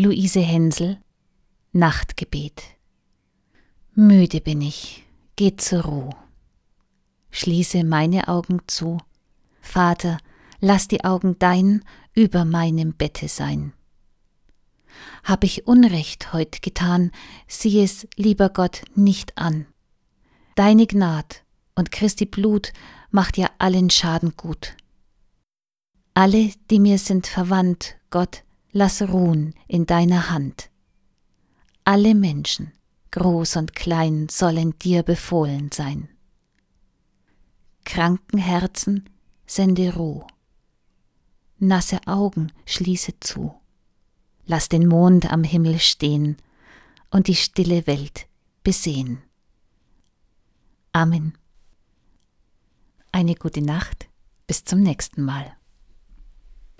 Luise Hensel Nachtgebet Müde bin ich, geh zur Ruh. Schließe meine Augen zu. Vater, lass die Augen dein über meinem Bette sein. Hab ich Unrecht heut getan, sieh es, lieber Gott, nicht an. Deine Gnad und Christi Blut macht ja allen Schaden gut. Alle, die mir sind verwandt, Gott, lass ruhen in deiner Hand. Alle Menschen, groß und klein, sollen dir befohlen sein. Kranken Herzen sende Ruh, nasse Augen schließe zu, lass den Mond am Himmel stehen und die stille Welt besehen. Amen. Eine gute Nacht, bis zum nächsten Mal.